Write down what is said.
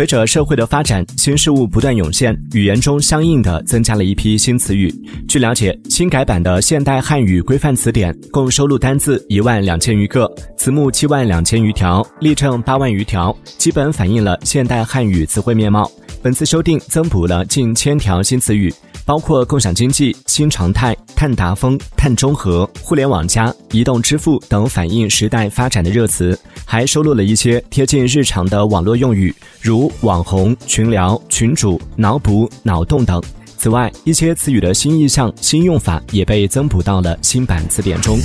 随着社会的发展，新事物不断涌现，语言中相应的增加了一批新词语。据了解，新改版的现代汉语规范词典共收录单字一万两千余个，词目七万两千余条，例证八万余条，基本反映了现代汉语词汇面貌。本次修订增补了近千条新词语。包括共享经济、新常态、碳达峰、碳中和、互联网加、移动支付等反映时代发展的热词，还收录了一些贴近日常的网络用语，如网红、群聊、群主、脑补、脑洞等。此外，一些词语的新意象、新用法也被增补到了新版词典中。